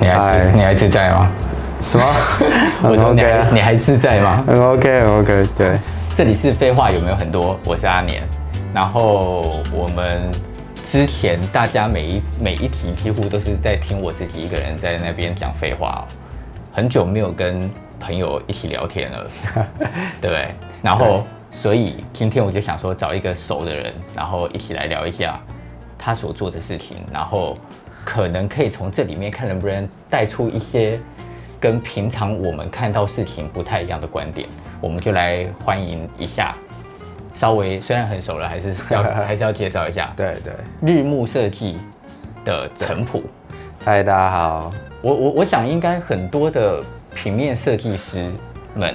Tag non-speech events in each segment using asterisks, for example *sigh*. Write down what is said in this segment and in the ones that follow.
你还你还自在吗？什么？*laughs* 我说你还你还自在吗？很 OK，很 OK。对，这里是废话有没有很多？我是阿年。然后我们之前大家每一每一题几乎都是在听我自己一个人在那边讲废话，很久没有跟朋友一起聊天了，对 *laughs* 不对？然后所以今天我就想说找一个熟的人，然后一起来聊一下他所做的事情，然后可能可以从这里面看能不能带出一些跟平常我们看到事情不太一样的观点。我们就来欢迎一下。稍微虽然很熟了，还是要 *laughs* 还是要介绍一下。对对，日暮设计的陈普。嗨，大家好。我我我想应该很多的平面设计师们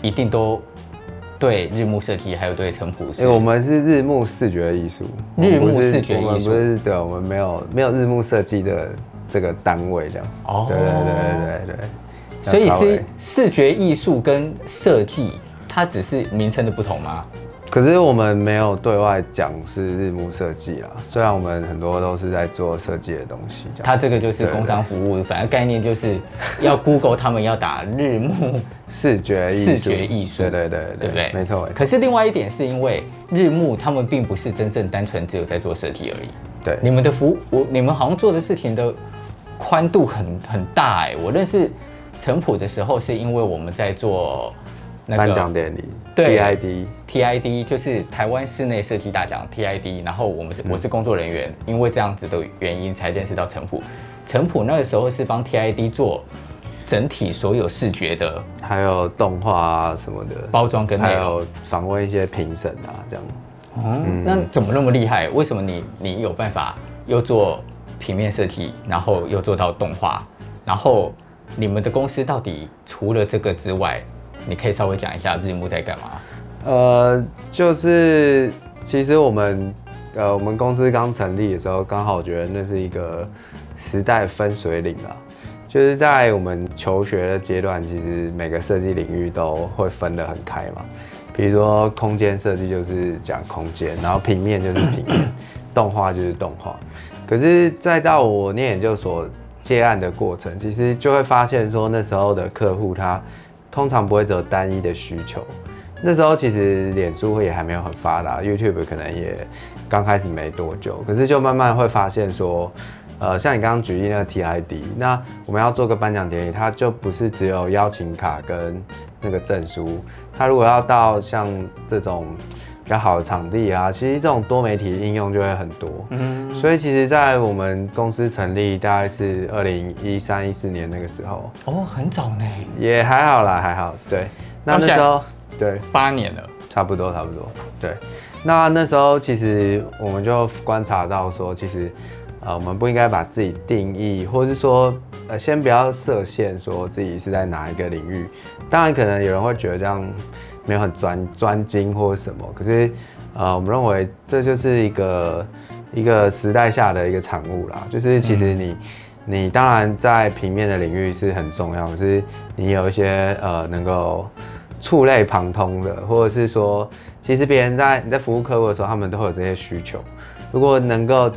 一定都对日暮设计还有对承普。因为我们是日暮视觉艺术。日暮视觉艺术。我们不是对，我们没有没有日暮设计的这个单位这样。哦。对对对对对。所以是视觉艺术跟设计，它只是名称的不同吗？可是我们没有对外讲是日暮设计啦，虽然我们很多都是在做设计的东西。它这个就是工商服务，反正概念就是要 *laughs* Google 他们要打日暮视觉视觉艺术，对对对对，对不对？没错。可是另外一点是因为日暮他们并不是真正单纯只有在做设计而已。对，你们的服务，我你们好像做的事情的宽度很很大哎。我认识承普的时候是因为我们在做。颁奖典礼，对，TID TID 就是台湾室内设计大奖 TID，然后我们是我是工作人员，嗯，因为这样子的原因才认识到陈普。陈普那个时候是帮 TID 做整体所有视觉的，还有动画啊什么的包装跟还有访问一些评审啊这样。嗯，嗯，那怎么那么厉害？为什么你你有办法又做平面设计，然后又做到动画？然后你们的公司到底除了这个之外？你可以稍微讲一下日木在干嘛？呃，就是其实我们呃，我们公司刚成立的时候，刚好我觉得那是一个时代分水岭啊。就是在我们求学的阶段，其实每个设计领域都会分得很开嘛。比如说空间设计就是讲空间，然后平面就是平面，*coughs* 动画就是动画。可是再到我念研究所接案的过程，其实就会发现说，那时候的客户他。通常不会只有单一的需求。那时候其实脸书也还没有很发达，YouTube 可能也刚开始没多久。可是就慢慢会发现说，呃，像你刚刚举例那个 TID，那我们要做个颁奖典礼，它就不是只有邀请卡跟那个证书。它如果要到像这种。比较好的场地啊，其实这种多媒体应用就会很多。嗯，所以其实，在我们公司成立大概是二零一三一四年那个时候，哦，很早呢，也还好啦，还好。对，那那时候对八年了，差不多差不多。对，那那时候其实我们就观察到说，其实呃，我们不应该把自己定义，或是说呃，先不要设限，说自己是在哪一个领域。当然，可能有人会觉得这样。没有很专专精或者什么，可是，呃，我们认为这就是一个一个时代下的一个产物啦。就是其实你、嗯、你当然在平面的领域是很重要，可是你有一些呃能够触类旁通的，或者是说，其实别人在你在服务客户的时候，他们都会有这些需求。如果能够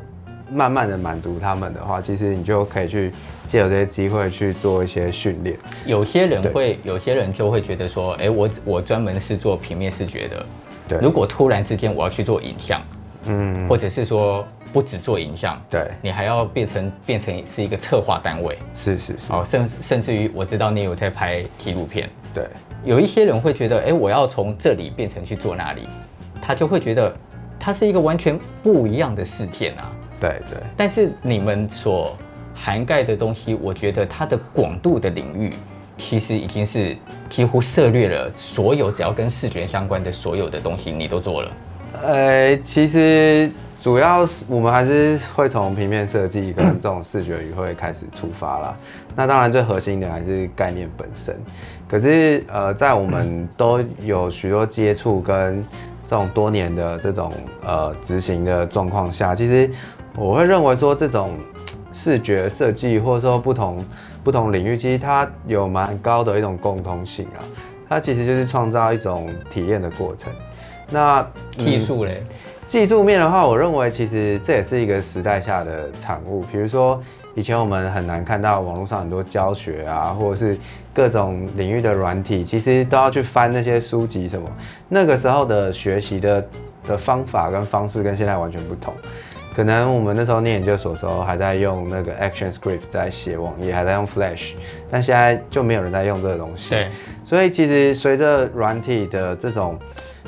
慢慢的满足他们的话，其实你就可以去。借有这些机会去做一些训练，有些人会，有些人就会觉得说，哎，我我专门是做平面视觉的，对。如果突然之间我要去做影像，嗯，或者是说不只做影像，对，你还要变成变成是一个策划单位，是是是，哦，甚甚至于我知道你有在拍纪录片，对。有一些人会觉得，哎，我要从这里变成去做那里，他就会觉得它是一个完全不一样的事件啊，对对。但是你们所涵盖的东西，我觉得它的广度的领域，其实已经是几乎涉略了所有只要跟视觉相关的所有的东西，你都做了。呃，其实主要是我们还是会从平面设计跟这种视觉语汇开始出发啦。*clears throat* 那当然最核心的还是概念本身。可是呃，在我们都有许多接触跟这种多年的这种呃执行的状况下，其实我会认为说这种。视觉设计或者说不同不同领域，其实它有蛮高的一种共通性啊。它其实就是创造一种体验的过程。那技术嘞，技术面的话，我认为其实这也是一个时代下的产物。比如说，以前我们很难看到网络上很多教学啊，或者是各种领域的软体，其实都要去翻那些书籍什么。那个时候的学习的的方法跟方式跟现在完全不同。可能我们那时候念研究所的时候还在用那个 ActionScript 在写网页，还在用 Flash，但现在就没有人在用这个东西。对，所以其实随着软体的这种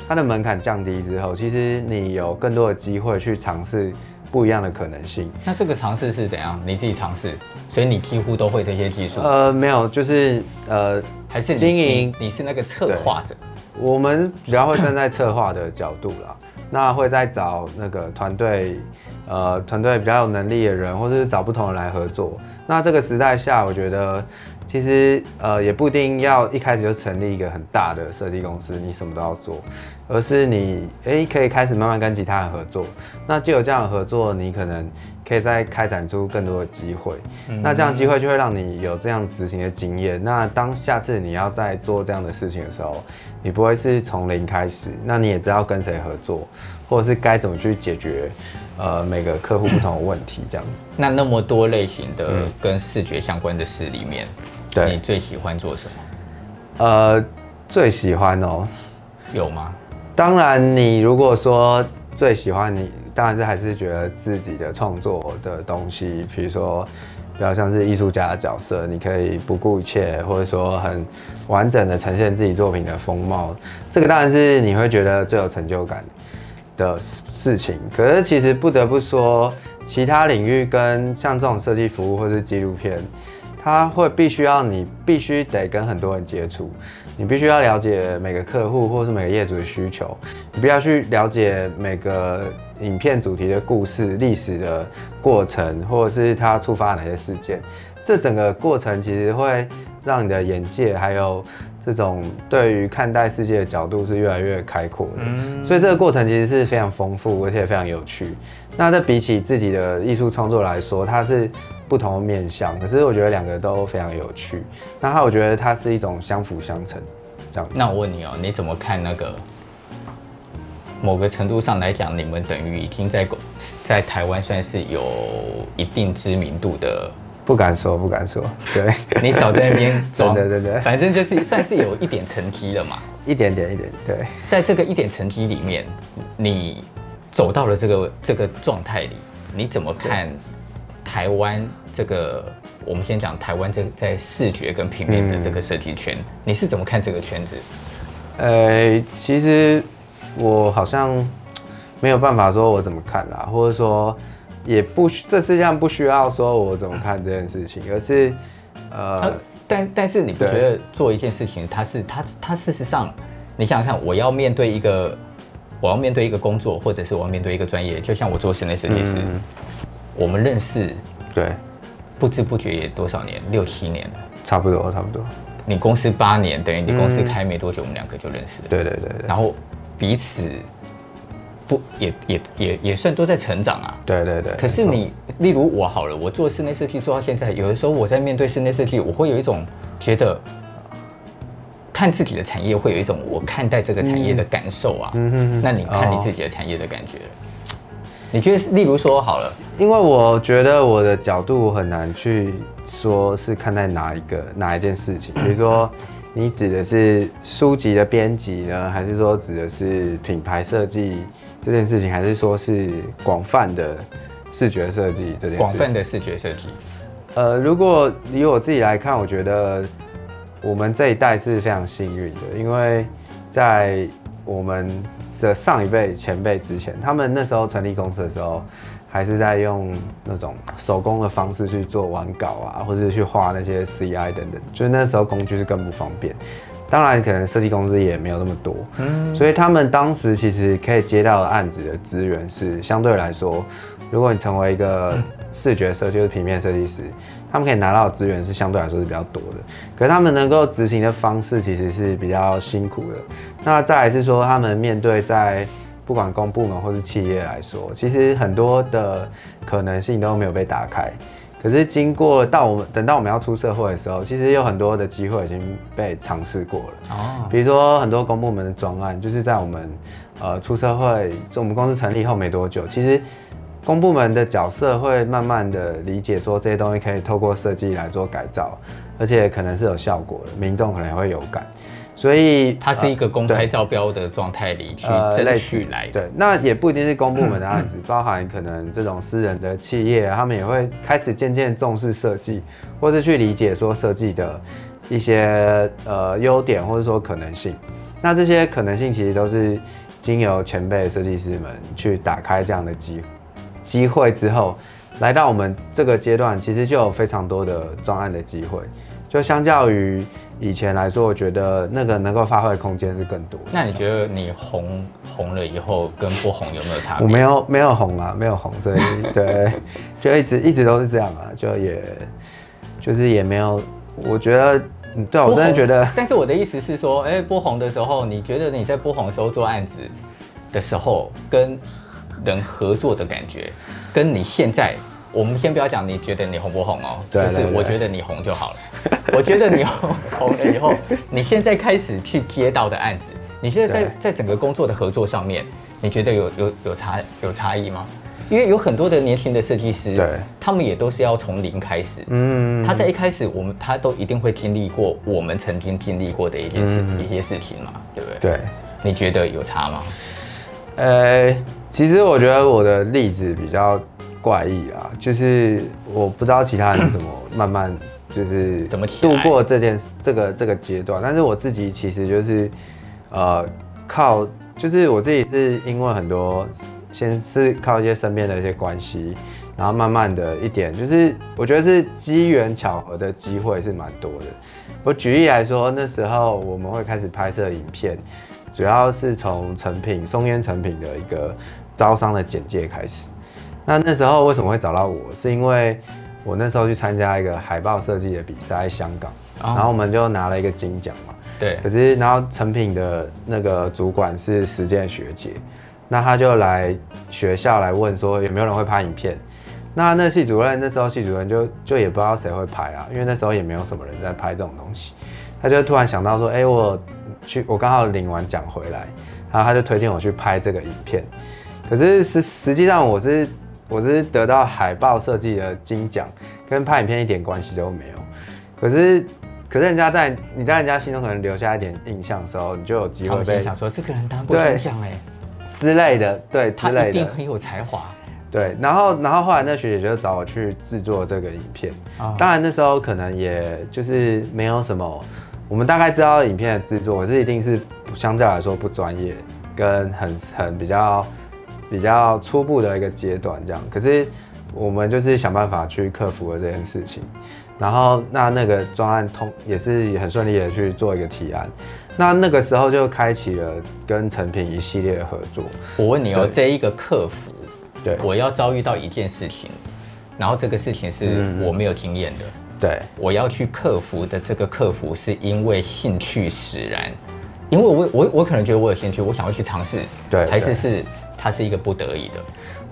它的门槛降低之后，其实你有更多的机会去尝试不一样的可能性。那这个尝试是怎样？你自己尝试，所以你几乎都会这些技术？呃，没有，就是呃，还是经营，你是那个策划者。我们比较会站在策划的角度啦，那会再找那个团队。呃，团队比较有能力的人，或者是找不同人来合作。那这个时代下，我觉得其实呃也不一定要一开始就成立一个很大的设计公司，你什么都要做，而是你诶可以开始慢慢跟其他人合作。那既有这样的合作，你可能可以再开展出更多的机会。嗯、那这样机会就会让你有这样执行的经验。那当下次你要再做这样的事情的时候，你不会是从零开始，那你也知道跟谁合作，或者是该怎么去解决。呃，每个客户不同的问题，这样子。那那么多类型的跟视觉相关的事里面，你最喜欢做什么？呃，最喜欢哦，有吗？当然，你如果说最喜欢你，你当然是还是觉得自己的创作的东西，比如说比较像是艺术家的角色，你可以不顾一切，或者说很完整的呈现自己作品的风貌，这个当然是你会觉得最有成就感的事情，可是其实不得不说，其他领域跟像这种设计服务或是纪录片，它会必须要你必须得跟很多人接触，你必须要了解每个客户或是每个业主的需求，你必须要去了解每个影片主题的故事、历史的过程，或者是它触发哪些事件，这整个过程其实会让你的眼界还有。这种对于看待世界的角度是越来越开阔的，嗯，所以这个过程其实是非常丰富，而且非常有趣。那这比起自己的艺术创作来说，它是不同的面向，可是我觉得两个都非常有趣。那它我觉得它是一种相辅相成，这样。那我问你哦，你怎么看那个？某个程度上来讲，你们等于已经在在台湾算是有一定知名度的。不敢说，不敢说。对，你少在那边装。*laughs* 对对对，反正就是算是有一点成绩了嘛。一点点，一点。对，在这个一点成绩里面，你走到了这个这个状态里，你怎么看台湾这个？我们先讲台湾这在视觉跟平面的这个设计圈，嗯，你是怎么看这个圈子？呃，其实我好像没有办法说我怎么看啦，或者说。也不，这世界上不需要说我怎么看这件事情，而是，呃，啊、但但是你不觉得做一件事情，它是它它事实上，你想想看，我要面对一个，我要面对一个工作，或者是我要面对一个专业，就像我做室内设计师，嗯、我们认识，对，不知不觉也多少年，六七年了，差不多差不多。你公司八年，等于你公司开没多久，我们两个就认识了，对对对对，然后彼此。不，也也也也算都在成长啊。对对对。可是你，例如我好了，我做室内设计做到现在，有的时候我在面对室内设计，我会有一种觉得，看自己的产业会有一种我看待这个产业的感受啊。嗯哼哼。那你看你自己的产业的感觉，哦，你觉得，例如说好了，因为我觉得我的角度很难去说是看待哪一个哪一件事情，*laughs* 比如说。你指的是书籍的编辑呢，还是说指的是品牌设计这件事情，还是说是广泛的视觉设计这件事？广泛的视觉设计。呃，如果以我自己来看，我觉得我们这一代是非常幸运的，因为在我们的上一辈前辈之前，他们那时候成立公司的时候。还是在用那种手工的方式去做完稿啊，或者是去画那些 CI 等等，就是那时候工具是更不方便。当然，可能设计公司也没有那么多，嗯，所以他们当时其实可以接到的案子的资源是相对来说，如果你成为一个视觉设计，就是平面设计师，他们可以拿到的资源是相对来说是比较多的。可是他们能够执行的方式其实是比较辛苦的。那再来是说，他们面对在不管公部门或是企业来说，其实很多的可能性都没有被打开，可是经过到我们等到我们要出社会的时候，其实有很多的机会已经被尝试过了。哦，比如说很多公部门的专案，就是在我们呃出社会，就我们公司成立后没多久，其实公部门的角色会慢慢的理解说这些东西可以透过设计来做改造，而且可能是有效果的，民众可能也会有感。所以它是一个公开招标的状态里去争取来的。对，那也不一定是公部门的案子，包含可能这种私人的企业，他们也会开始渐渐重视设计，或是去理解说设计的一些呃优点，或者说可能性。那这些可能性其实都是经由前辈设计师们去打开这样的机机会之后，来到我们这个阶段，其实就有非常多的专案的机会，就相较于。以前来说，我觉得那个能够发挥的空间是更多。那你觉得你红红了以后跟不红有没有差别？我没有没有红啊，没有红，所以对，就一直 *laughs* 一直都是这样啊，就也就是也没有。我觉得，对我真的觉得。但是我的意思是说，哎、欸，不红的时候，你觉得你在不红的时候做案子的时候，跟人合作的感觉，跟你现在。我们先不要讲，你觉得你红不红哦？对，就是我觉得你红就好了。我觉得你红红了以后，你现在开始去接到的案子，你现在在在整个工作的合作上面，你觉得有有有差有差异吗？因为有很多的年轻的设计师，对，他们也都是要从零开始。嗯，他在一开始，我们他都一定会经历过我们曾经经历过的一件事一些事情嘛，对不对？对，你觉得有差吗？呃，其实我觉得我的例子比较。怪异啊，就是我不知道其他人怎么慢慢就是怎么度过这件这个这个阶段，但是我自己其实就是呃靠，就是我自己是因为很多先是靠一些身边的一些关系，然后慢慢的一点就是我觉得是机缘巧合的机会是蛮多的。我举例来说，那时候我们会开始拍摄影片，主要是从成品松烟成品的一个招商的简介开始。那那时候为什么会找到我？是因为我那时候去参加一个海报设计的比赛，在香港，然后我们就拿了一个金奖嘛。对。可是，然后成品的那个主管是实践学姐，那他就来学校来问说有没有人会拍影片。那那系主任那时候系主任就就也不知道谁会拍啊，因为那时候也没有什么人在拍这种东西。他就突然想到说，哎、欸，我去，我刚好领完奖回来，然后他就推荐我去拍这个影片。可是实实际上我是。我是得到海报设计的金奖，跟拍影片一点关系都没有。可是，可是人家在你在人家心中可能留下一点印象的时候，你就有机会被想说这个人当不形象哎之类的，对，之类的。他一定很有才华。对，然后，然后后来那学姐就找我去制作这个影片。哦、当然那时候可能也就是没有什么，我们大概知道影片的制作，可是一定是相对来说不专业，跟很很比较。比较初步的一个阶段，这样，可是我们就是想办法去克服了这件事情，然后那那个专案通也是很顺利的去做一个提案，那那个时候就开启了跟成品一系列的合作。我问你哦，这一个客服，对，我要遭遇到一件事情，然后这个事情是我没有经验的，对，我要去克服的这个克服是因为兴趣使然，因为我我我可能觉得我有兴趣，我想要去尝试，对，还是是。它是一个不得已的，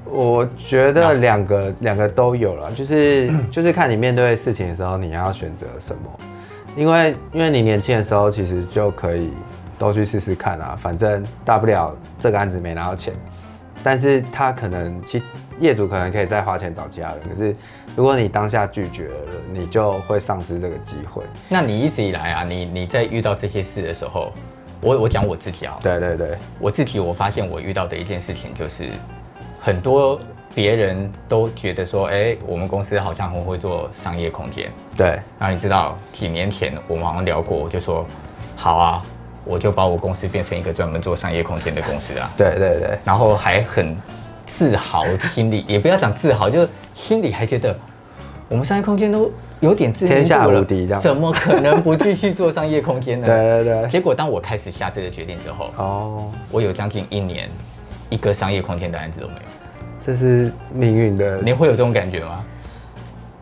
我觉得两个两个都有了，就是 *clears throat* 就是看你面对事情的时候，你要选择什么，因为因为你年轻的时候其实就可以都去试试看啊，反正大不了这个案子没拿到钱，但是他可能其业主可能可以再花钱找其他人，可是如果你当下拒绝了，你就会丧失这个机会。那你一直以来啊，你你在遇到这些事的时候。我我讲我自己啊，对对对，我自己我发现我遇到的一件事情就是，很多别人都觉得说，哎，我们公司好像很会做商业空间，对。然后你知道几年前我们好像聊过，我就说，好啊，我就把我公司变成一个专门做商业空间的公司啊，对对对。然后还很自豪，心里也不要讲自豪，就心里还觉得。我们商业空间都有点知名度了，天下无敌这样，怎么可能不继续做商业空间呢？*laughs* 对对对。结果当我开始下这个决定之后，哦，我有将近一年一个商业空间的案子都没有。这是命运的。你会有这种感觉吗？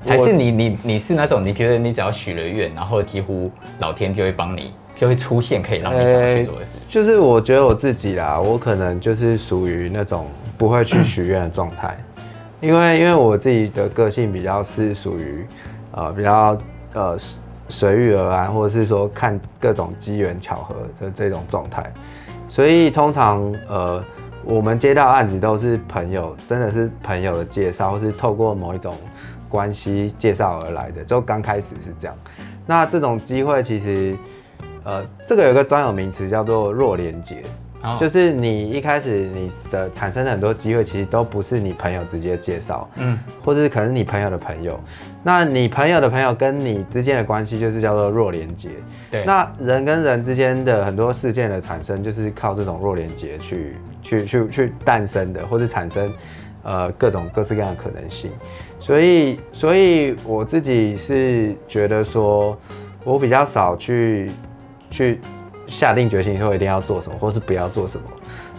还是你你你是那种你觉得你只要许了愿，然后几乎老天就会帮你，就会出现可以让你想去做的事？就是我觉得我自己啦，我可能就是属于那种不会去许愿的状态。因为因为我自己的个性比较是属于呃比较呃随遇而安，或者是说看各种机缘巧合的这种状态，所以通常呃我们接到案子都是朋友，真的是朋友的介绍，或是透过某一种关系介绍而来的，就刚开始是这样。那这种机会其实呃这个有个专有名词叫做弱连接结。就是你一开始你的产生的很多机会，其实都不是你朋友直接介绍，嗯，或者是可能你朋友的朋友，那你朋友的朋友跟你之间的关系就是叫做弱连接。对，那人跟人之间的很多事件的产生，就是靠这种弱连接去去去去诞生的，或是产生呃各种各式各样的可能性。所以，所以我自己是觉得说，我比较少去去。下定决心说一定要做什么，或是不要做什么，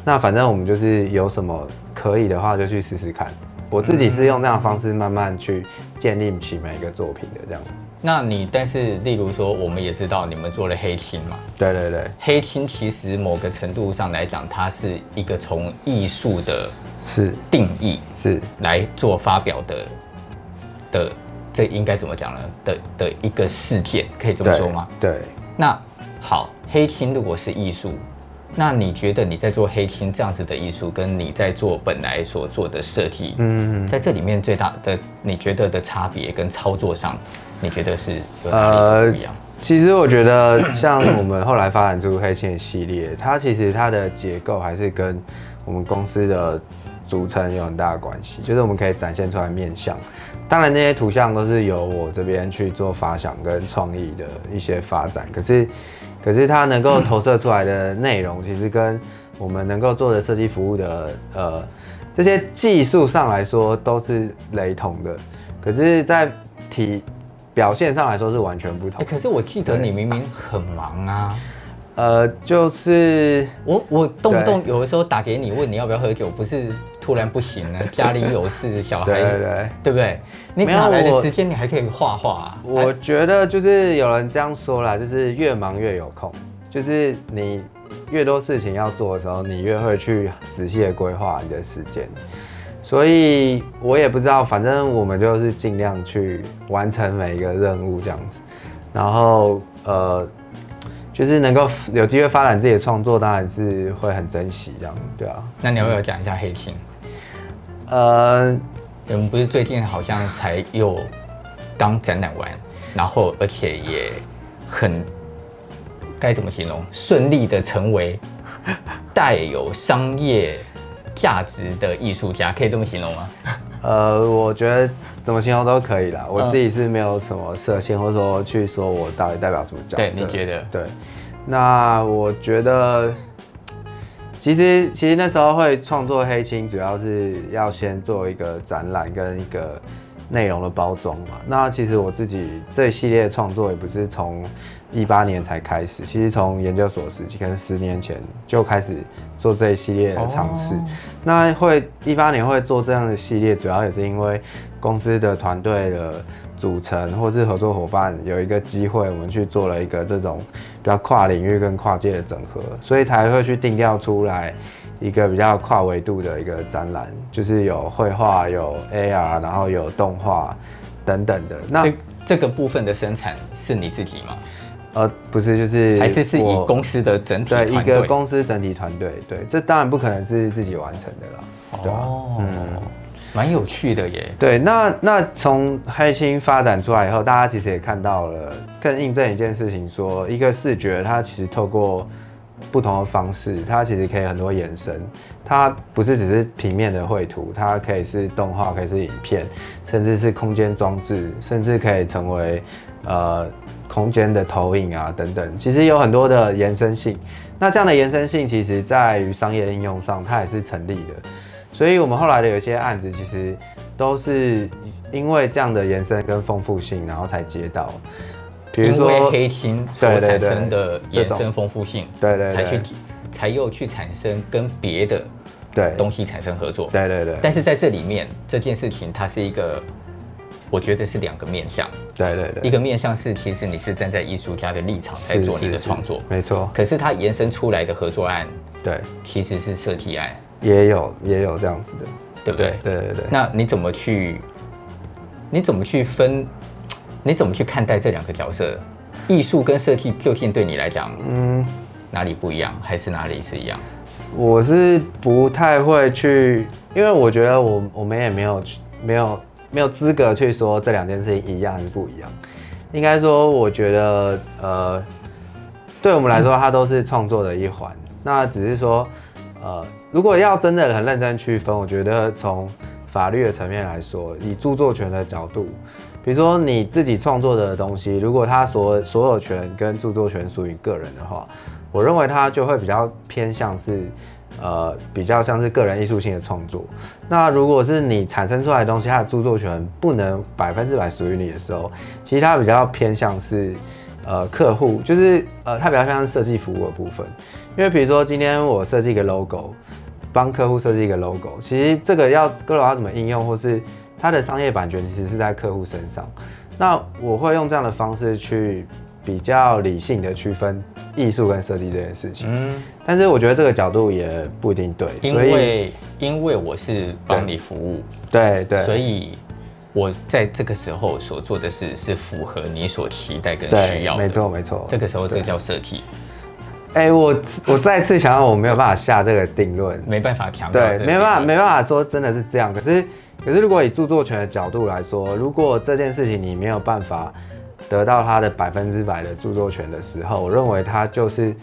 那反正我们就是有什么可以的话就去试试看。我自己是用这样的方式慢慢去建立起每一个作品的这样。那你但是例如说，我们也知道你们做了黑青嘛？对对对，黑青其实某个程度上来讲，它是一个从艺术的是定义是来做发表的的，这应该怎么讲呢？的的一个事件，可以这么说吗？对，对那好。黑青如果是艺术，那你觉得你在做黑青这样子的艺术，跟你在做本来所做的设计，嗯，在这里面最大的你觉得的差别跟操作上，你觉得是有哪里不一样？呃，其实我觉得像我们后来发展出黑青的系列，它其实它的结构还是跟我们公司的组成有很大的关系，就是我们可以展现出来面向。当然那些图像都是由我这边去做发想跟创意的一些发展，可是。可是它能够投射出来的内容，其实跟我们能够做的设计服务的呃这些技术上来说都是雷同的，可是，在体表现上来说是完全不同。欸，可是我记得你明明很忙啊。呃，就是我我动不动有的时候打给你问你要不要喝酒，不是突然不行了，*laughs* 家里有事，小孩，对对对，对不对？你哪来的时间？你还可以画画啊？我觉得就是有人这样说啦，就是越忙越有空，就是你越多事情要做的时候，你越会去仔细的规划你的时间。所以我也不知道，反正我们就是尽量去完成每一个任务这样子，然后呃。就是能够有机会发展自己的创作，当然是会很珍惜这样，对啊。那你要不要讲一下黑青？呃，我们不是最近好像才又刚展览完，然后而且也很该怎么形容，顺利的成为带有商业价值的艺术家，可以这么形容吗？*laughs* 呃，我觉得。怎么形容都可以啦，我自己是没有什么设限，或者说去说我到底代表什么角色。对，你觉得？对，那我觉得，其实其实那时候会创作黑青，主要是要先做一个展览跟一个内容的包装嘛。那其实我自己这一系列创作也不是从一八年才开始，其实从研究所时期，可能十年前就开始做这一系列的尝试。哦。那会一八年会做这样的系列，主要也是因为。公司的团队的组成，或是合作伙伴有一个机会，我们去做了一个这种比较跨领域跟跨界的整合，所以才会去定调出来一个比较跨维度的一个展览，就是有绘画、有 AR，然后有动画等等的。那这，个部分的生产是你自己吗？呃，不是，就是还是是以公司的整体团队，对，一个公司整体团队，对，这当然不可能是自己完成的啦。对嗯。蛮有趣的耶。对，那那从黑青发展出来以后，大家其实也看到了，更印证一件事情说，说一个视觉它其实透过不同的方式，它其实可以很多延伸。它不是只是平面的绘图，它可以是动画，可以是影片，甚至是空间装置，甚至可以成为呃空间的投影啊等等。其实有很多的延伸性。那这样的延伸性，其实在于商业应用上，它也是成立的。所以，我们后来的有些案子，其实都是因为这样的延伸跟丰富性，然后才接到。比如说黑心所产生的延伸丰富性，对对，才去才又去产生跟别的对东西产生合作，对对对。但是在这里面，这件事情它是一个，我觉得是两个面向，对对对。一个面向是，其实你是站在艺术家的立场在做你的创作，没错。可是它延伸出来的合作案，对，其实是设计案。也有也有这样子的，对不对？对对对。那你怎么去？你怎么去分？你怎么去看待这两个角色？艺术跟设计究竟对你来讲，嗯，哪里不一样，还是哪里是一样？我是不太会去，因为我觉得我我们也没有没有没有资格去说这两件事情一样还是不一样。应该说，我觉得呃，对我们来说，它都是创作的一环。那只是说，呃，如果要真的很认真区分，我觉得从法律的层面来说，以著作权的角度，比如说你自己创作的东西，如果它所所有权跟著作权属于个人的话，我认为它就会比较偏向是，呃，比较像是个人艺术性的创作。那如果是你产生出来的东西，它的著作权不能百分之百属于你的时候，其实它比较偏向是，呃，客户，就是呃，它比较偏向设计服务的部分。因为比如说今天我设计一个 logo，帮客户设计一个 logo，其实这个要各种要怎么应用，或是它的商业版权其实是在客户身上。那我会用这样的方式去比较理性的区分艺术跟设计这件事情。嗯，但是我觉得这个角度也不一定对，因为因为我是帮你服务，对对，所以我在这个时候所做的事是符合你所期待跟需要的。没错没错，这个时候这个叫设计。哎、欸，我我再次想到，我没有办法下这个定论，没办法强调，对，没办法，没办法说真的是这样。可是，可是如果以著作权的角度来说，如果这件事情你没有办法得到它的百分之百的著作权的时候，我认为它就是。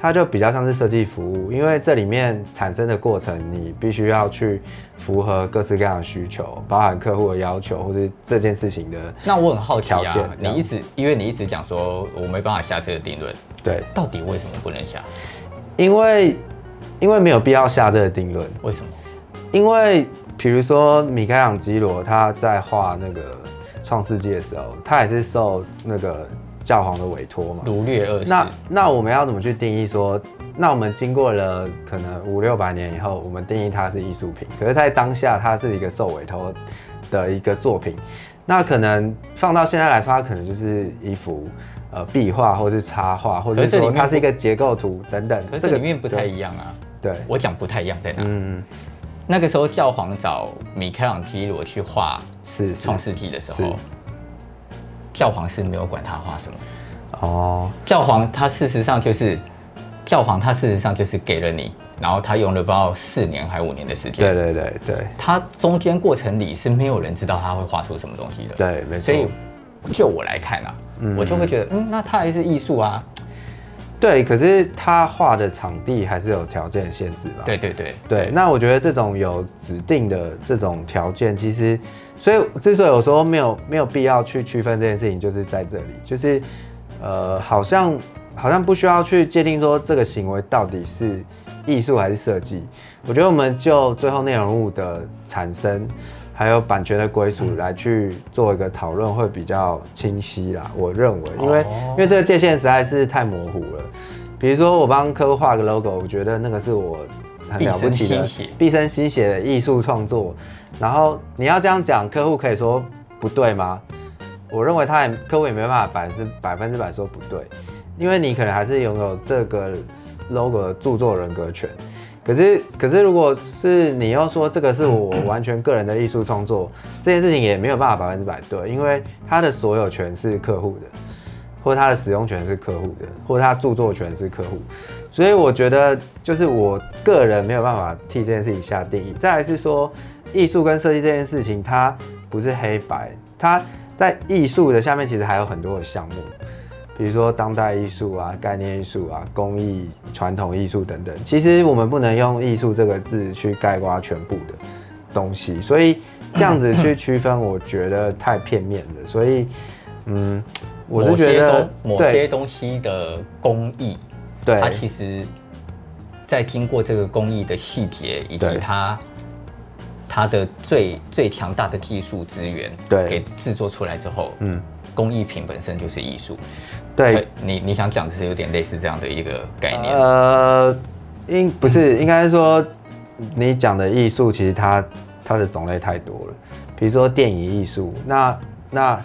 它就比较像是设计服务，因为这里面产生的过程，你必须要去符合各式各样的需求，包含客户的要求或是这件事情的。那我很好奇啊，你一直因为你一直讲说我没办法下这个定论，对，到底为什么不能下？因为因为没有必要下这个定论。为什么？因为比如说米开朗基罗他在画那个创世纪的时候，他也是受那个。教皇的委托嘛，掳掠二世。那那我们要怎么去定义说？那我们经过了可能五六百年以后，我们定义它是艺术品。可是，在当下，它是一个受委托的一个作品。那可能放到现在来说，它可能就是一幅呃壁画，或是插画，或者说它是一个结构图等等。可是这个里面不太一样啊。对，我讲不太一样在哪？嗯，那个时候教皇找米开朗基罗去画是创世纪的时候。教皇是没有管他画什么哦，教皇他事实上就是教皇，他事实上就是给了你，然后他用了不知道四年还五年的时间。对对对对，他中间过程里是没有人知道他会画出什么东西的。对，没错。所以就我来看啊，嗯、我就会觉得，嗯，那他还是艺术啊。对，可是他画的场地还是有条件限制吧？对对对对。那我觉得这种有指定的这种条件，其实。所以，之所以我说没有没有必要去区分这件事情，就是在这里，就是，呃，好像好像不需要去界定说这个行为到底是艺术还是设计。我觉得我们就最后内容物的产生，还有版权的归属来去做一个讨论，会比较清晰啦。我认为，因为因为这个界限实在是太模糊了。比如说，我帮客户画个 logo，我觉得那个是我。很了不起的毕生心血的艺术创作，然后你要这样讲，客户可以说不对吗？我认为他也客户也没办法百分之百分之百说不对，因为你可能还是拥有这个 logo 的著作人格权。可是可是如果是你要说这个是我完全个人的艺术创作，这件事情也没有办法百分之百对，因为它的所有权是客户的，或者他的使用权是客户的，或者他著作权是客户。所以我觉得，就是我个人没有办法替这件事情下定义。再来是说，艺术跟设计这件事情，它不是黑白，它在艺术的下面其实还有很多的项目，比如说当代艺术啊、概念艺术啊、工艺、传统艺术等等。其实我们不能用艺术这个字去概括全部的东西，所以这样子去区分，我觉得太片面了。所以，嗯，我是觉得某些东西的工艺。对，它其实，在经过这个工艺的细节以及它它的最最强大的技术资源，对，给制作出来之后，嗯，工艺品本身就是艺术。对，你你想讲的是有点类似这样的一个概念？呃，应不是，应该是说你讲的艺术，其实它它的种类太多了。比如说电影艺术，那那。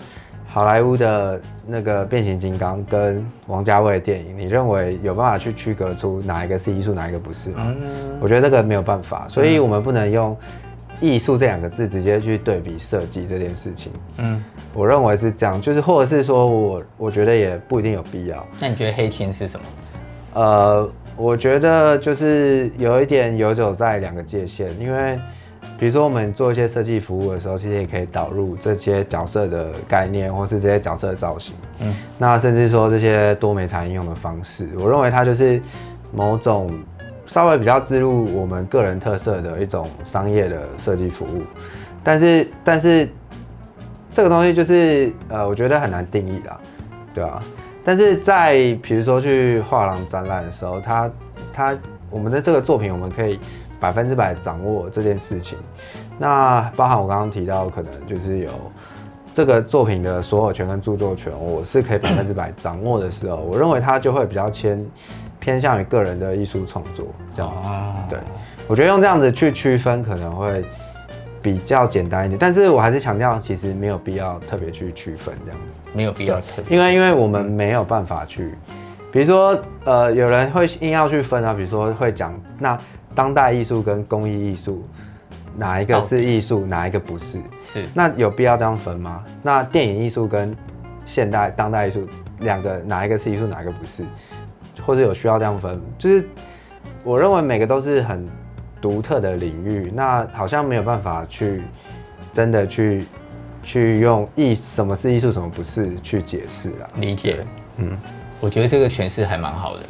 好莱坞的那个变形金刚跟王家卫的电影，你认为有办法去区隔出哪一个是艺术，哪一个不是吗？嗯、我觉得这个没有办法，所以我们不能用艺术这两个字直接去对比设计这件事情。嗯，我认为是这样，就是或者是说我我觉得也不一定有必要。那你觉得黑天是什么？呃，我觉得就是有一点游走在两个界限，因为比如说我们做一些设计服务的时候，其实也可以导入这些角色的概念，或是这些角色的造型。嗯，那甚至说这些多媒材应用的方式，我认为它就是某种稍微比较置入我们个人特色的一种商业的设计服务。但是，但是这个东西就是呃，我觉得很难定义啦，对啊。但是在比如说去画廊展览的时候，他他我们的这个作品，我们可以百分之百掌握这件事情。那包含我刚刚提到，可能就是有这个作品的所有权跟著作权，我是可以百分之百掌握的时候，我认为它就会比较偏偏向于个人的艺术创作这样子。对，我觉得用这样子去区分可能会。比较简单一点，但是我还是强调，其实没有必要特别去区分这样子，没有必要特别，因为因为我们没有办法去，比如说呃，有人会硬要去分啊，比如说会讲那当代艺术跟工艺艺术哪一个是艺术，哪一个不是？是，那有必要这样分吗？那电影艺术跟现代当代艺术两个哪一个是艺术，哪一个不是？或者有需要这样分？就是我认为每个都是很。独特的领域，那好像没有办法去真的去去用艺什么是艺术，什么不是去解释啊。理解，嗯，我觉得这个诠释还蛮好的，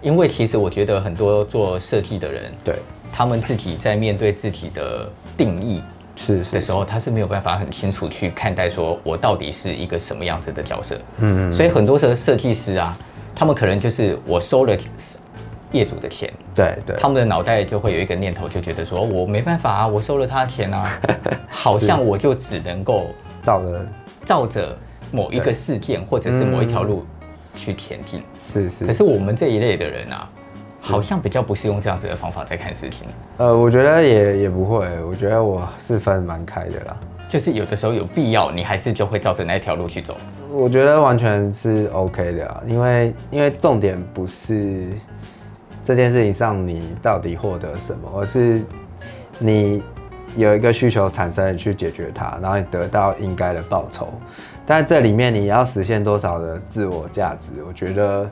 因为其实我觉得很多做设计的人，对，他们自己在面对自己的定义是的时候，他是没有办法很清楚去看待说我到底是一个什么样子的角色。嗯，所以很多的设计师啊，他们可能就是我收了。业主的钱，对对，他们的脑袋就会有一个念头，就觉得说，我没办法啊，我收了他的钱啊，*laughs* 好像我就只能够照着照着某一个事件或者是某一条路去前进。是是。可是我们这一类的人啊，好像比较不是用这样子的方法在看事情。呃，我觉得也也不会，我觉得我是分蛮开的啦。就是有的时候有必要，你还是就会照着那条路去走。我觉得完全是 OK 的，因为因为重点不是。这件事情上，你到底获得什么？而是你有一个需求产生，你去解决它，然后你得到应该的报酬。但这里面你要实现多少的自我价值？我觉得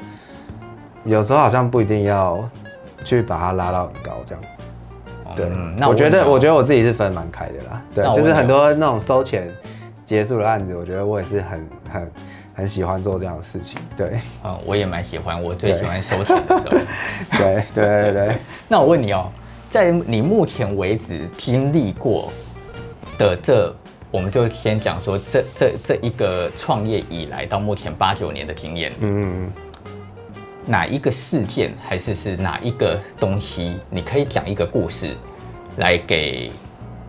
有时候好像不一定要去把它拉到很高，这样。对，嗯、那我，我觉得，我觉得我自己是分蛮开的啦。对，就是很多那种收钱结束的案子，我觉得我也是很很。很喜欢做这样的事情，对，嗯，我也蛮喜欢，我最喜欢收钱的时候，对对对对。*laughs* 那我问你哦，在你目前为止经历过的这，我们就先讲说这这这一个创业以来到目前八九年的经验，嗯，哪一个事件还是是哪一个东西，你可以讲一个故事来给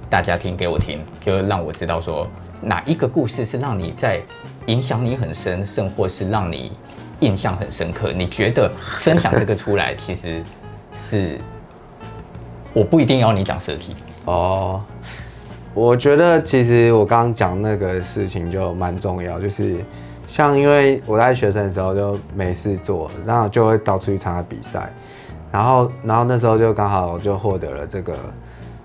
大家听，给我听，就让我知道说。哪一个故事是让你在影响你很深，甚或是让你印象很深刻？你觉得分享这个出来，其实是我不一定要你讲设计哦。我觉得其实我刚刚讲那个事情就蛮重要，就是像因为我在学生的时候就没事做，然后就会到处去参加比赛，然后然后那时候就刚好就获得了这个。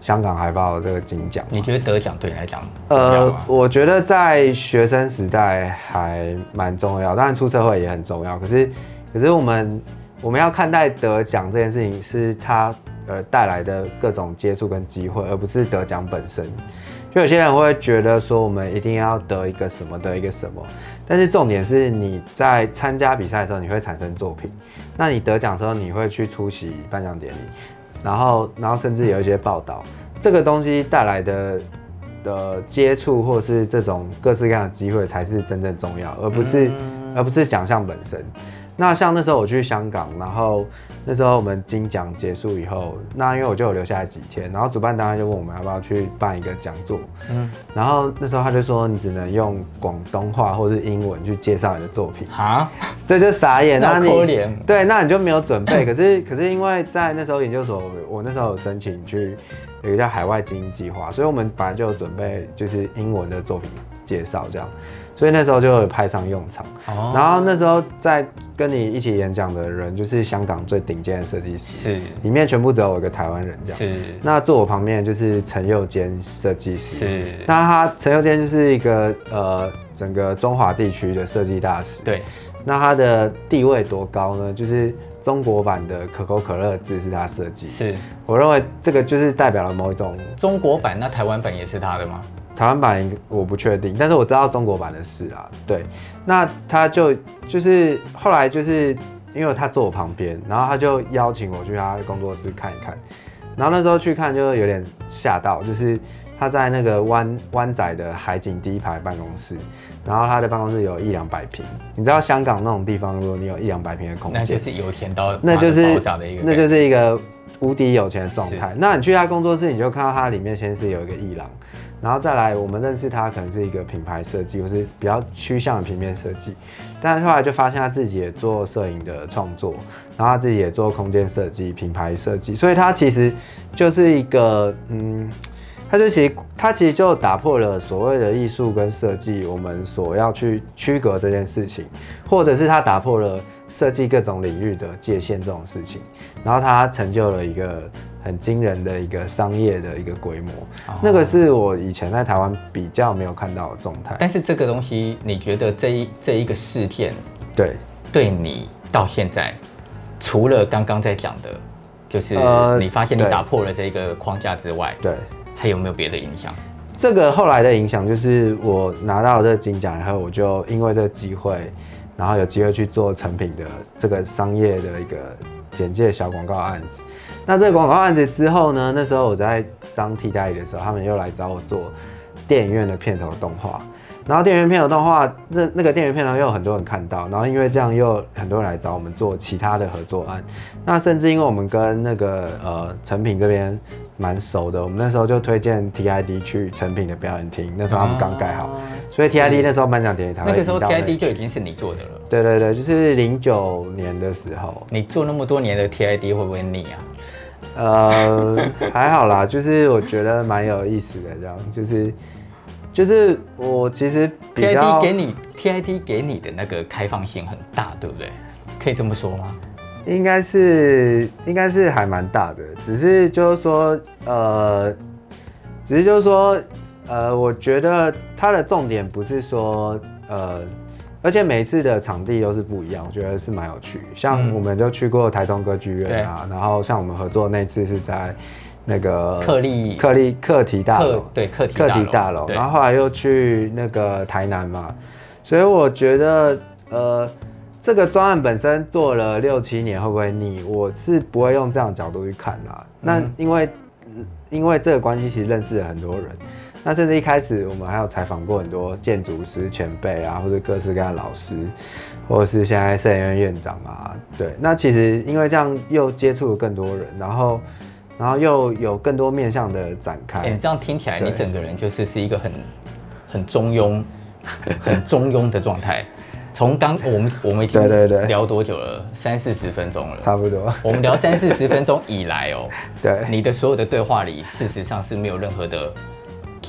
香港海报的这个金奖，你觉得得奖对你来讲？呃，我觉得在学生时代还蛮重要，当然出社会也很重要。可是，可是我们我们要看待得奖这件事情，是它呃带来的各种接触跟机会，而不是得奖本身。就有些人会觉得说，我们一定要得一个什么，得一个什么。但是重点是你在参加比赛的时候，你会产生作品；那你得奖的时候，你会去出席颁奖典礼。然后，然后甚至有一些报道，这个东西带来的的接触，或是这种各式各样的机会，才是真正重要，而不是，而不是奖项本身。那像那时候我去香港，然后那时候我们金奖结束以后，那因为我就有留下来几天，然后主办单位就问我们要不要去办一个讲座，嗯，然后那时候他就说你只能用广东话或是英文去介绍你的作品。啊，*laughs* 对，就傻眼，那你对，那你就没有准备，*coughs* 可是可是因为在那时候研究所，我那时候有申请去有一个叫海外精英计划，所以我们本来就有准备就是英文的作品。介绍这样，所以那时候就有派上用场。哦。然后那时候在跟你一起演讲的人，就是香港最顶尖的设计师，是里面全部只有我一个台湾人这样。是。那坐我旁边就是陈佑坚设计师，是。那他陈佑坚就是一个呃整个中华地区的设计大使。对。那他的地位多高呢？就是。中国版的可口可乐的字是他设计，是我认为这个就是代表了某一种中国版。那台湾版也是他的吗？台湾版我不确定，但是我知道中国版的事啊。对，那他就就是后来就是因为他坐我旁边，然后他就邀请我去他的工作室看一看，然后那时候去看就有点吓到，就是。他在那个湾湾仔的海景第一排办公室，然后他的办公室有一两百平。你知道香港那种地方，如果你有一两百平的空间，那就是有钱到那就是那就是一个无敌有钱的状态。那你去他工作室，你就看到他里面先是有一个艺廊，然后再来我们认识他可能是一个品牌设计，或是比较趋向的平面设计。但是后来就发现他自己也做摄影的创作，然后他自己也做空间设计、品牌设计，所以他其实就是一个嗯。他就其实，他其实就打破了所谓的艺术跟设计我们所要去区隔这件事情，或者是他打破了设计各种领域的界限这种事情，然后他成就了一个很惊人的一个商业的一个规模，哦、那个是我以前在台湾比较没有看到的状态。但是这个东西，你觉得这一这一个事件，对对你到现在，除了刚刚在讲的，就是你发现你打破了这个框架之外，对。还有没有别的影响？这个后来的影响就是我拿到这个金奖以后，我就因为这个机会，然后有机会去做成品的这个商业的一个简介小广告案子。那这个广告案子之后呢，那时候我在当替代役的时候，他们又来找我做电影院的片头动画。然后电影院片头动画，那那个电影院片头又有很多人看到，然后因为这样又很多人来找我们做其他的合作案。那甚至因为我们跟那个呃成品这边蛮熟的，我们那时候就推荐 TID 去成品的表演厅，那时候他们刚盖好，啊、所以 TID 那时候颁奖典礼，那个时候 TID 就已经是你做的了。对对对，就是零九年的时候。你做那么多年的 TID 会不会腻啊？呃，还好啦，就是我觉得蛮有意思的，这样就是。就是我其实 TID 给你 TID 给你的那个开放性很大，对不对？可以这么说吗？应该是应该是还蛮大的，只是就是说呃，只是就是说呃，我觉得它的重点不是说呃，而且每一次的场地都是不一样，我觉得是蛮有趣。像我们就去过台中歌剧院啊，然后像我们合作那次是在。那个克利克利课题大楼，对课题大楼，然后后来又去那个台南嘛，所以我觉得呃，这个专案本身做了六七年会不会腻？我是不会用这样的角度去看啦。那因为因为这个关系，其实认识了很多人，那甚至一开始我们还有采访过很多建筑师前辈啊，或者各式各样的老师，或者是现在设计院院长啊，对，那其实因为这样又接触了更多人，然后。然后又有更多面向的展开。欸，你这样听起来，你整个人就是是一个很很中庸、很中庸的状态。从刚我们我们已经聊多久了？三四十分钟了，差不多。我们聊三四十分钟以来哦，对，你的所有的对话里，事实上是没有任何的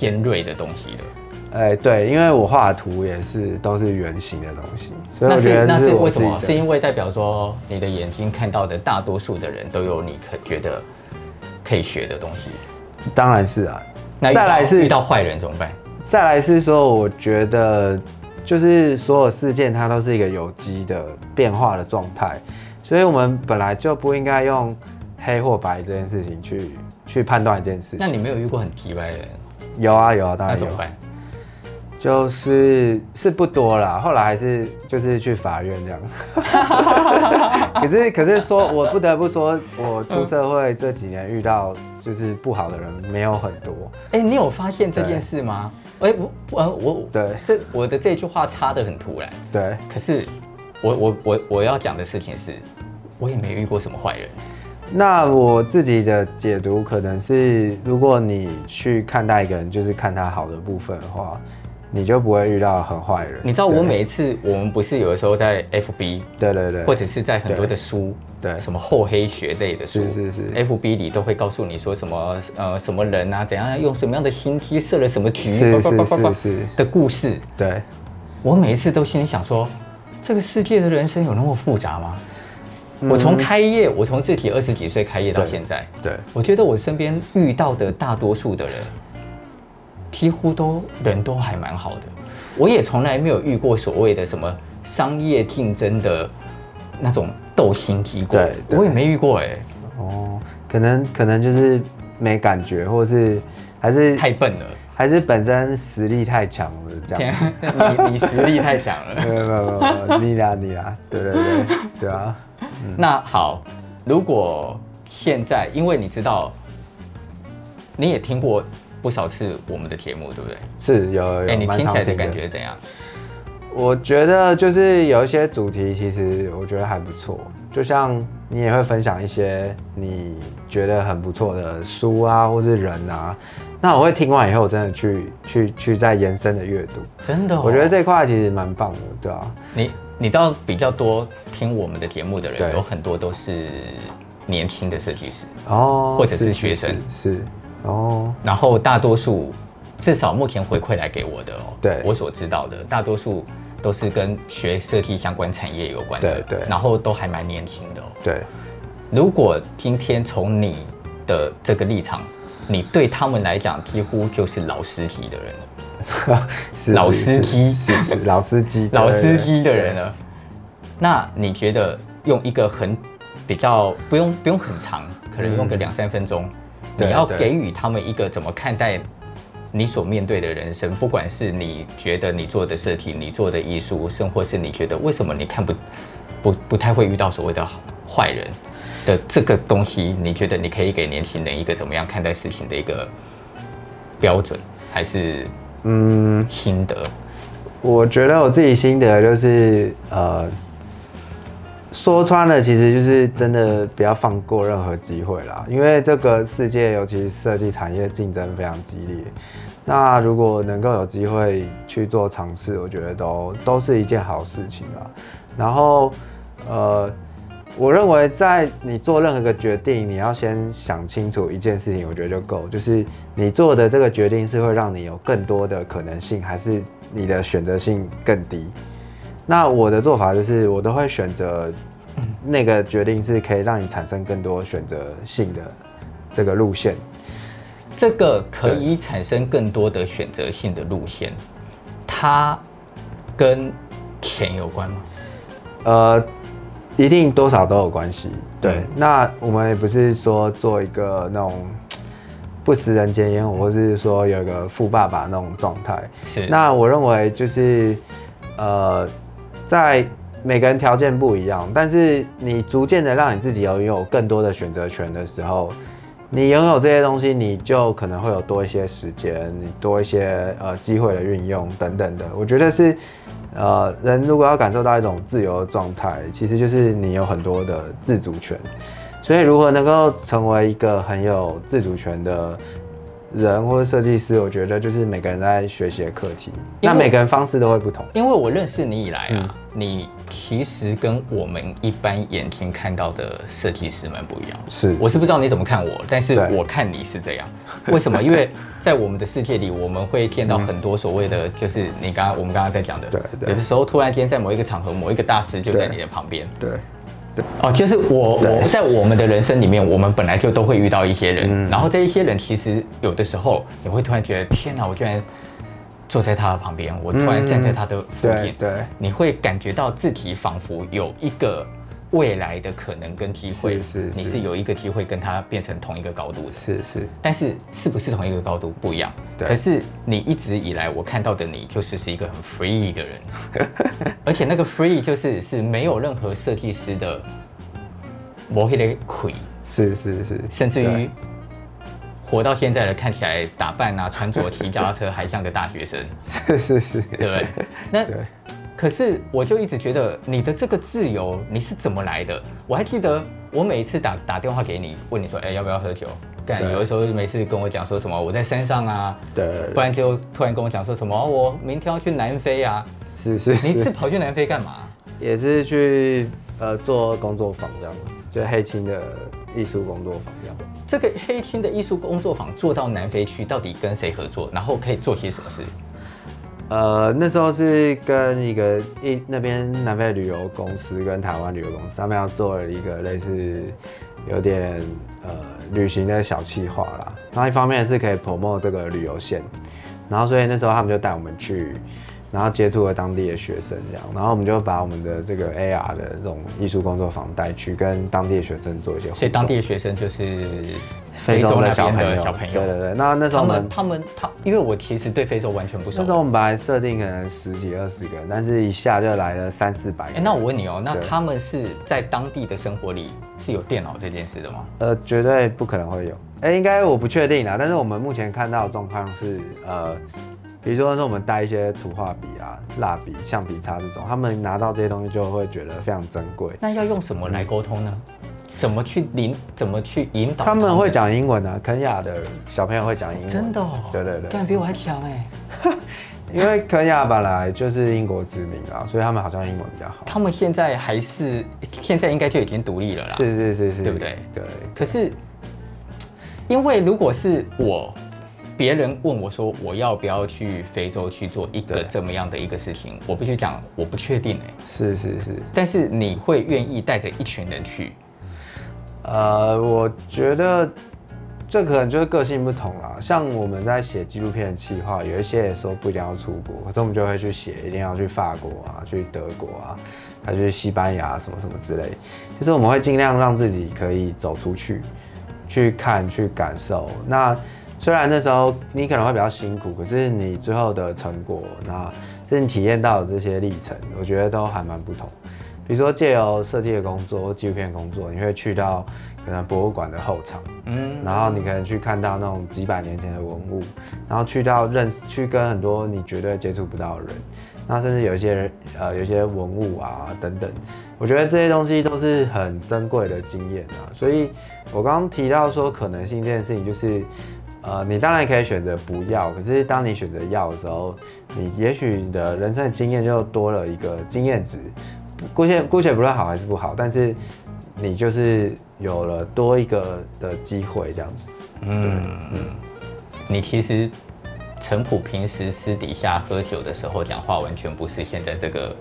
尖锐的东西的。哎，对，因为我画的图也是都是圆形的东西，所以那是那是为什么？是因为代表说你的眼睛看到的大多数的人都有你可觉得。可以学的东西，当然是啊。那再来是遇到坏人怎么办？再来是说，我觉得就是所有事件它都是一个有机的变化的状态，所以我们本来就不应该用黑或白这件事情去去判断一件事情。那你没有遇过很奇怪的人？有啊有啊，当然有。就是是不多啦，后来还是就是去法院这样。*laughs* 可是可是说，我不得不说，我出社会这几年遇到就是不好的人没有很多。哎、欸，你有发现这件事吗？哎对，我我我对这我的这句话插的很突然。对，可是我我我我要讲的事情是，我也没遇过什么坏人。那我自己的解读可能是，如果你去看待一个人，就是看他好的部分的话。你就不会遇到很坏人。你知道我每一次，我们不是有的时候在 FB，对对对，或者是在很多的书，对，什么厚黑学类的书，是是是，FB 里都会告诉你说什么呃什么人啊，怎样用什么样的心机设了什么局，是是是是的故事。对，我每一次都心里想说，这个世界的人生有那么复杂吗？我从开业，我从自己二十几岁开业到现在，对，我觉得我身边遇到的大多数的人，几乎都人都还蛮好的。我也从来没有遇过所谓的什么商业竞争的那种斗心机过，我也没遇过哎。哦，可能可能就是没感觉，或是还是太笨了，还是本身实力太强了这样。*laughs* 你你实力太强了。*laughs* 没有没有没有，你啦你啦，对对对对啊。嗯、那好，如果现在，因为你知道，你也听过不少次我们的节目，对不对？是有有。哎、欸，你听起来的感觉怎样？我觉得就是有一些主题，其实我觉得还不错。就像你也会分享一些你觉得很不错的书啊，或是人啊，那我会听完以后，真的去去去再延伸的阅读。真的、哦，我觉得这块其实蛮棒的，对啊。你。你知道比较多听我们的节目的人，有很多都是年轻的设计师哦，或者是学生是，哦。然后大多数，至少目前回馈来给我的哦，对我所知道的，大多数都是跟学设计相关产业有关的，对对。然后都还蛮年轻的哦，对。如果今天从你的这个立场，你对他们来讲几乎就是老师级的人了。*laughs* 是老司机，老司机，*laughs* 老司机的人了。那你觉得用一个很比较不用不用很长，可能用个两三分钟，你要给予他们一个怎么看待你所面对的人生？不管是你觉得你做的设计，你做的艺术，甚或是你觉得为什么你看不不不太会遇到所谓的坏人的这个东西，你觉得你可以给年轻人一个怎么样看待事情的一个标准，还是？嗯，心得，我觉得我自己心得就是，呃，说穿了，其实就是真的不要放过任何机会啦。因为这个世界，尤其是设计产业竞争非常激烈。那如果能够有机会去做尝试，我觉得都都是一件好事情啦。然后，呃。我认为，在你做任何一个决定，你要先想清楚一件事情，我觉得就够，就是你做的这个决定是会让你有更多的可能性，还是你的选择性更低？那我的做法就是，我都会选择那个决定是可以让你产生更多选择性的这个路线。这个可以产生更多的选择性的路线，它跟钱有关吗？呃。一定多少都有关系，对。那我们也不是说做一个那种不食人间烟火，或是说有一个富爸爸那种状态。是。那我认为就是，呃，在每个人条件不一样，但是你逐渐的让你自己拥有更多的选择权的时候，你拥有这些东西，你就可能会有多一些时间，你多一些呃机会的运用等等的。我觉得是。呃，人如果要感受到一种自由的状态，其实就是你有很多的自主权。所以，如何能够成为一个很有自主权的人或者设计师，我觉得就是每个人在学习的课题。那每个人方式都会不同。因为我认识你以来啊，嗯、你其实跟我们一般眼睛看到的设计师们不一样。是，我是不知道你怎么看我，但是我看你是这样。为什么？因为在我们的世界里，我们会见到很多所谓的，就是你刚刚我们刚刚在讲的，对对。有的时候突然间在某一个场合，某一个大师就在你的旁边。对。对哦，就是我我在我们的人生里面，我们本来就都会遇到一些人，嗯、然后这一些人其实有的时候你会突然觉得，天哪，我居然坐在他的旁边，我突然站在他的附近，嗯、对，对。你会感觉到自己仿佛有一个。未来的可能跟机会，是，你是有一个机会跟他变成同一个高度的，是是，但是是不是同一个高度不一样？对。可是你一直以来我看到的你就是是一个很 free 的人，*laughs* 而且那个 free 就是是没有任何设计师的磨黑的亏，是是是，甚至于活到现在的看起来打扮啊、穿着、骑脚踏车还像个大学生，*laughs* 是是是，对不对？那对。可是我就一直觉得你的这个自由你是怎么来的？我还记得我每一次打打电话给你，问你说，哎，要不要喝酒？干干，有的时候没事跟我讲说什么我在山上啊，对，不然就突然跟我讲说什么我明天要去南非啊，是是，是，你是跑去南非干嘛？也是去呃做工作坊这样，就是黑青的艺术工作坊这样。这个黑青的艺术工作坊做到南非去，到底跟谁合作？然后可以做些什么事？呃，那时候是跟一个一那边南非旅游公司跟台湾旅游公司，他们要做了一个类似有点呃旅行的小企划啦。然后一方面是可以 promo 这个旅游线，然后所以那时候他们就带我们去，然后接触了当地的学生这样，然后我们就把我们的这个 AR 的这种艺术工作坊带去跟当地的学生做一些。所以当地的学生就是。非洲的小朋友，小朋友，对对对，那那时候他们他们他，因为我其实对非洲完全不熟。那时候我们本来设定可能十几二十个，但是一下就来了三四百个。哎，那我问你哦，那他们是在当地的生活里是有电脑这件事的吗？呃，绝对不可能会有。哎，应该我不确定啦，但是我们目前看到的状况是，呃，比如说是我们带一些图画笔啊、蜡笔、橡皮擦这种，他们拿到这些东西就会觉得非常珍贵。那要用什么来沟通呢？嗯怎么去领？怎么去引导他？他们会讲英文啊，肯亚的小朋友会讲英文。真的？哦？对对对，比我还强哎！*laughs* 因为肯亚本来就是英国殖民啊，所以他们好像英文比较好。他们现在还是现在应该就已经独立了啦。是是是是，对不对？对。可是，因为如果是我，别人问我说我要不要去非洲去做一个这么样的一个事情，我必须讲我不确定哎。是是是。但是你会愿意带着一群人去？呃，我觉得这可能就是个性不同啦。像我们在写纪录片的企划，有一些也说不一定要出国，可是我们就会去写，一定要去法国啊，去德国啊，还去西班牙什么什么之类。就是我们会尽量让自己可以走出去，去看，去感受。那虽然那时候你可能会比较辛苦，可是你最后的成果，那是你体验到的这些历程，我觉得都还蛮不同。比如说借由设计的工作或纪录片工作，你会去到可能博物馆的后场，嗯，然后你可能去看到那种几百年前的文物，然后去到认识，去跟很多你绝对接触不到的人，那甚至有一些人，呃，有一些文物啊等等，我觉得这些东西都是很珍贵的经验啊。所以我刚刚提到说可能性这件事情，就是，呃，你当然可以选择不要，可是当你选择要的时候，你也许你的人生的经验就多了一个经验值。姑且姑且不论好还是不好，但是你就是有了多一个的机会这样子。嗯嗯，你其实陈普平时私底下喝酒的时候讲话，完全不是现在这个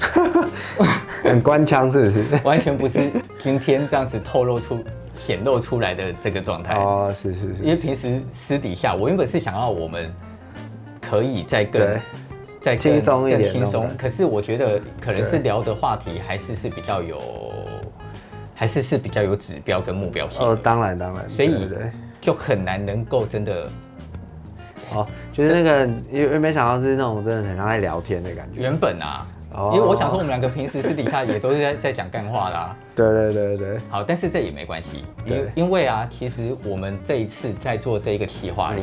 *laughs* 很官腔，是不是？*laughs* 完全不是今天这样子透露出显露出来的这个状态。哦，是是是。因为平时私底下，我原本是想要我们可以再更。再轻松一点，更轻松。可是我觉得可能是聊的话题还是是比较有，还是是比较有指标跟目标性。哦，当然当然。所以就很难能够真的，哦，就是那个因为没想到是那种真的很像在聊天的感觉。原本啊。因为我想说，我们两个平时私底下也都是在在讲干话啦。对对对对。好，但是这也没关系，因因为啊，其实我们这一次在做这个企划里，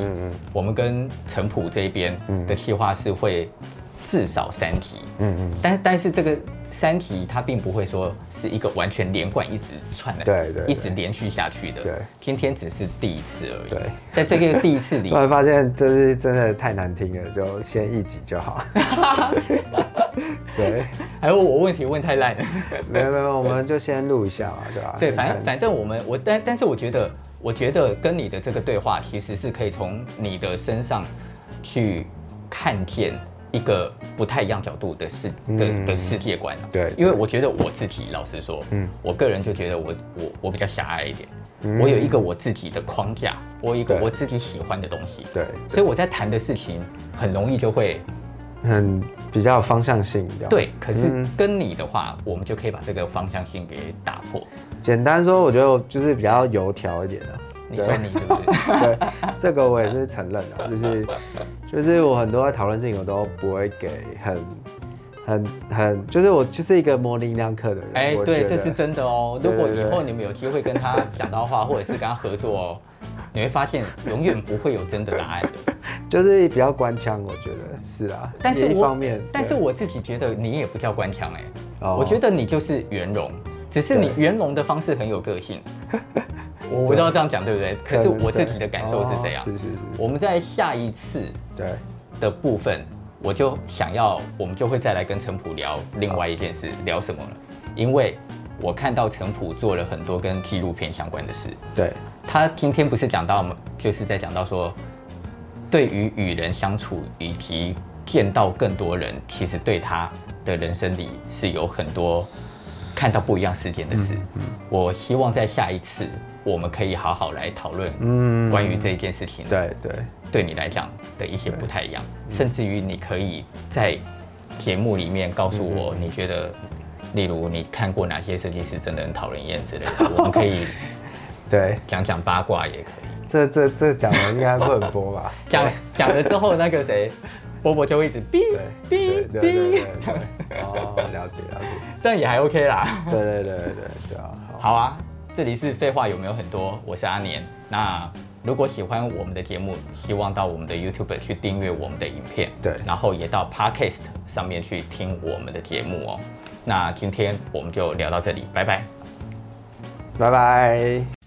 我们跟陈普这边的企划是会至少三题。嗯嗯。但但是这个。三体它并不会说是一个完全连贯一直串的，对对，一直连续下去的。对，今天只是第一次而已。对，在这个第一次里，*laughs* 突然发现就是真的太难听了，就先一集就好。*laughs* 对，还有我问题问太烂了。*laughs* 没有没有，我们就先录一下嘛，对吧？对，反正反正我们我但但是我觉得，我觉得跟你的这个对话其实是可以从你的身上去看见。一个不太一样角度的世的、嗯、的世界观、啊、对，因为我觉得我自己老实说，嗯，我个人就觉得我我我比较狭隘一点，嗯、我有一个我自己的框架，我有一个我自己喜欢的东西，对，所以我在谈的事情很容易就会很比较有方向性，对。可是跟你的话，嗯、我们就可以把这个方向性给打破。简单说，我觉得就是比较油条一点的。你说你是不是？*laughs* 对，这个我也是承认的，就是就是我很多讨论事情我都不会给很很很，就是我就是一个模棱两可的人。哎、欸，对，这是真的哦。如果以后你们有机会跟他讲到话，或者是跟他合作哦，你会发现永远不会有真的答案的，*laughs* 就是比较官腔，我觉得是啊。但是一方面，但是我自己觉得你也不叫官腔哎，我觉得你就是圆融，只是你圆融的方式很有个性。*laughs* 我不知道这样讲对不对？可是我自己的感受是这样。是是是。我们在下一次对的部分，我就想要，我们就会再来跟陈普聊另外一件事，聊什么了？因为我看到陈普做了很多跟纪录片相关的事。对。他今天不是讲到，就是在讲到说，对于与人相处以及见到更多人，其实对他的人生里是有很多看到不一样时间的事。嗯嗯、我希望在下一次我们可以好好来讨论，关于这一件事情。对对，对你来讲的一些不太一样，甚至于你可以在节目里面告诉我，你觉得，例如你看过哪些设计师真的很讨人厌之类的，*laughs* 我们可以。对，讲讲八卦也可以。这这这讲了应该不能播吧？讲讲了之后，那个谁，波波就会一直哔哔哔。*laughs* 哦，了解了解，这样也还 OK 啦。对对对对对啊。好啊，这里是废话有没有很多？我是阿年。那如果喜欢我们的节目，希望到我们的 YouTube 去订阅我们的影片。对，然后也到 Podcast 上面去听我们的节目哦。那今天我们就聊到这里，拜拜，拜拜。